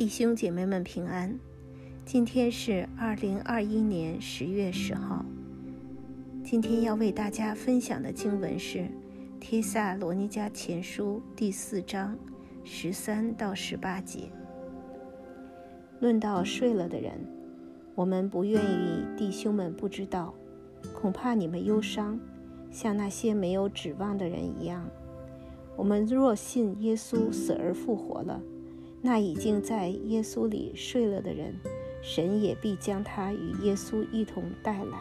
弟兄姐妹们平安，今天是二零二一年十月十号。今天要为大家分享的经文是《帖萨罗尼迦前书》第四章十三到十八节。论到睡了的人，我们不愿意弟兄们不知道，恐怕你们忧伤，像那些没有指望的人一样。我们若信耶稣死而复活了。那已经在耶稣里睡了的人，神也必将他与耶稣一同带来。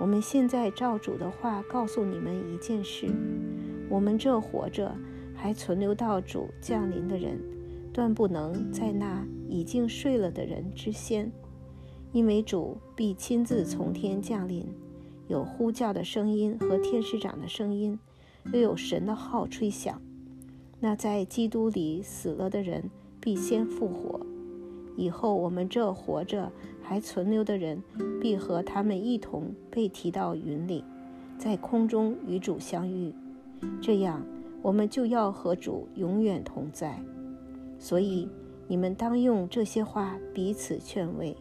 我们现在照主的话告诉你们一件事：我们这活着还存留到主降临的人，断不能在那已经睡了的人之先，因为主必亲自从天降临，有呼叫的声音和天使长的声音，又有神的号吹响。那在基督里死了的人必先复活，以后我们这活着还存留的人必和他们一同被提到云里，在空中与主相遇。这样，我们就要和主永远同在。所以，你们当用这些话彼此劝慰。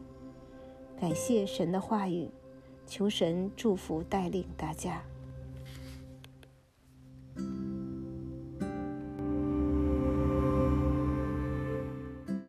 感谢神的话语，求神祝福带领大家。